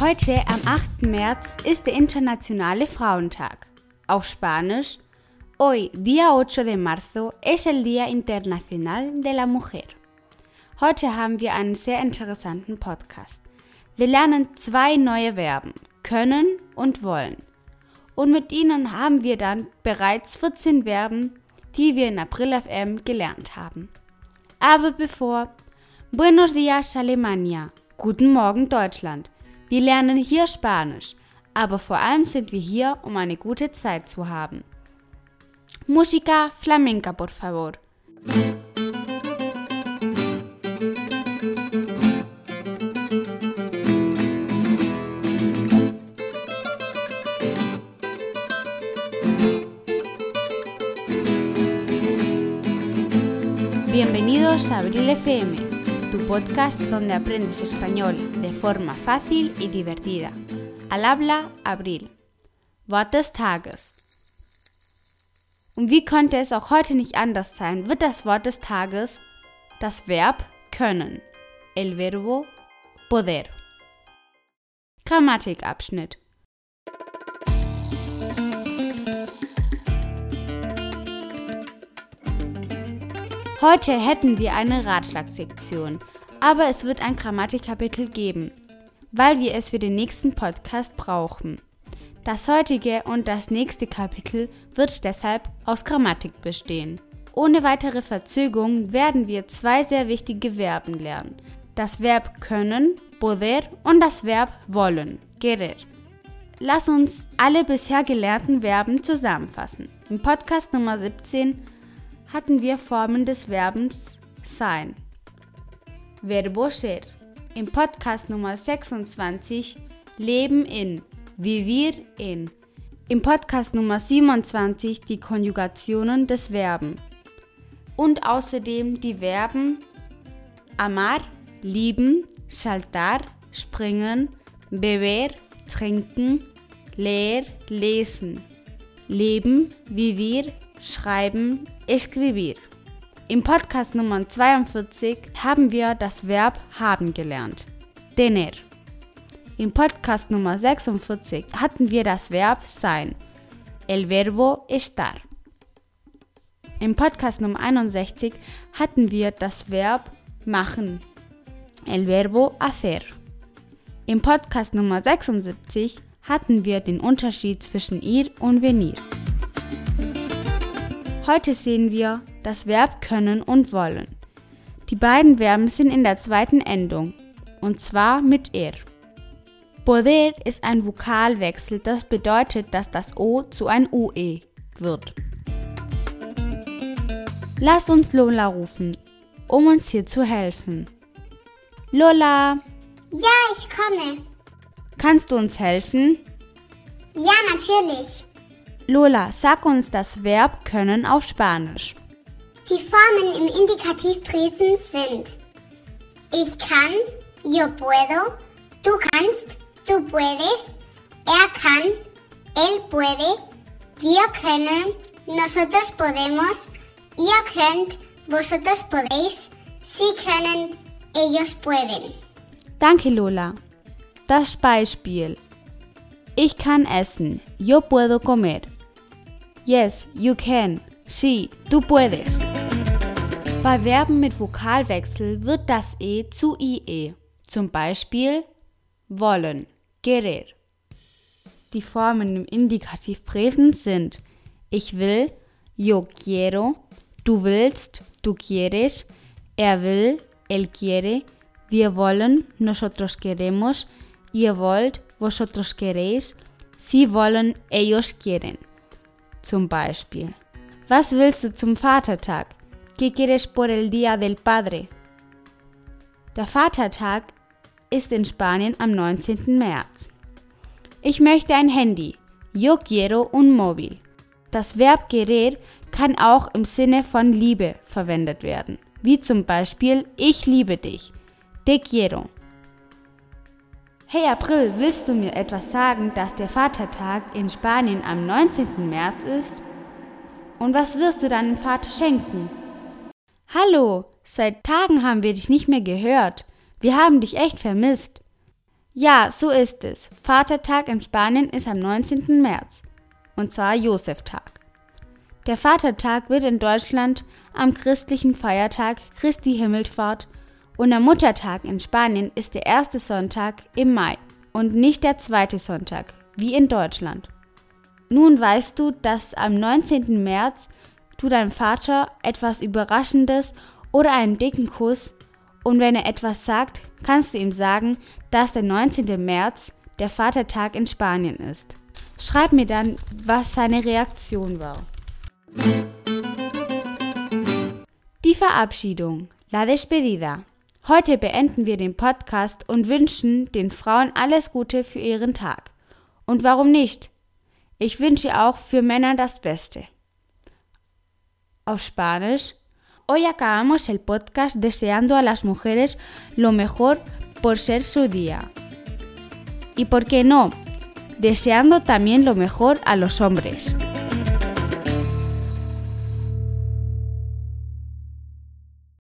Heute, am 8. März, ist der Internationale Frauentag. Auf Spanisch, hoy, día 8 de marzo, es el Día Internacional de la Mujer. Heute haben wir einen sehr interessanten Podcast. Wir lernen zwei neue Verben, können und wollen. Und mit ihnen haben wir dann bereits 14 Verben, die wir in April FM gelernt haben. Aber bevor, Buenos días Alemania, guten Morgen Deutschland. Wir lernen hier Spanisch, aber vor allem sind wir hier, um eine gute Zeit zu haben. Música flamenca, por favor. Bienvenidos a Abril FM tu podcast donde aprendes español de forma fácil y divertida. Al habla Abril. Wort des Tages. Und wie könnte es auch heute nicht anders sein, wird das Wort des Tages das Verb können. El verbo poder. Grammatikabschnitt. Heute hätten wir eine Ratschlagsektion, aber es wird ein Grammatikkapitel geben, weil wir es für den nächsten Podcast brauchen. Das heutige und das nächste Kapitel wird deshalb aus Grammatik bestehen. Ohne weitere Verzögerung werden wir zwei sehr wichtige Verben lernen. Das Verb können, poder und das Verb wollen, querer. Lass uns alle bisher gelernten Verben zusammenfassen. Im Podcast Nummer 17 hatten wir Formen des Verbens sein. Verbo ser. Im Podcast Nummer 26 Leben in, vivir in. Im Podcast Nummer 27 die Konjugationen des Verben. Und außerdem die Verben amar, lieben, saltar, springen, beber, trinken, leer, lesen, leben, vivir, schreiben, escribir. Im Podcast Nummer 42 haben wir das Verb haben gelernt. Tener. Im Podcast Nummer 46 hatten wir das Verb sein. El verbo estar. Im Podcast Nummer 61 hatten wir das Verb machen. El verbo hacer. Im Podcast Nummer 76 hatten wir den Unterschied zwischen ir und venir. Heute sehen wir das Verb können und wollen. Die beiden Verben sind in der zweiten Endung, und zwar mit er. Poder ist ein Vokalwechsel, das bedeutet, dass das O zu ein UE wird. Lass uns Lola rufen, um uns hier zu helfen. Lola! Ja, ich komme. Kannst du uns helfen? Ja, natürlich. Lola, sag uns das Verb können auf Spanisch. Die Formen im Indikativpräsens sind ich kann, yo puedo, du kannst, du puedes, er kann, él puede, wir können, nosotros podemos, ihr könnt, vosotros podéis, sie können, ellos pueden. Danke, Lola. Das Beispiel. Ich kann essen. Yo puedo comer. Yes, you can. Sí, tú puedes. Bei Verben mit Vokalwechsel wird das E zu IE. Zum Beispiel wollen, querer. Die Formen im Indikativ Präsens sind ich will, yo quiero, du willst, du quieres, er will, él quiere, wir wollen, nosotros queremos, ihr wollt, vosotros queréis, sie wollen, ellos quieren. Zum Beispiel. Was willst du zum Vatertag? ¿Qué quieres por el Día del Padre? Der Vatertag ist in Spanien am 19. März. Ich möchte ein Handy. Yo quiero un móvil. Das Verb querer kann auch im Sinne von Liebe verwendet werden, wie zum Beispiel ich liebe dich. Te quiero. Hey April, willst du mir etwas sagen, dass der Vatertag in Spanien am 19. März ist? Und was wirst du deinem Vater schenken? Hallo, seit Tagen haben wir dich nicht mehr gehört. Wir haben dich echt vermisst. Ja, so ist es. Vatertag in Spanien ist am 19. März. Und zwar Joseftag. Der Vatertag wird in Deutschland am christlichen Feiertag Christi Himmelfahrt und der Muttertag in Spanien ist der erste Sonntag im Mai und nicht der zweite Sonntag, wie in Deutschland. Nun weißt du, dass am 19. März du deinem Vater etwas Überraschendes oder einen dicken Kuss und wenn er etwas sagt, kannst du ihm sagen, dass der 19. März der Vatertag in Spanien ist. Schreib mir dann, was seine Reaktion war. Die Verabschiedung, la despedida. Heute beenden wir den Podcast und wünschen den Frauen alles Gute für ihren Tag. Und warum nicht? Ich wünsche auch für Männer das Beste. Hoy acabamos el podcast deseando a las mujeres lo mejor por ser su día. Y por qué no, deseando también lo mejor a los hombres.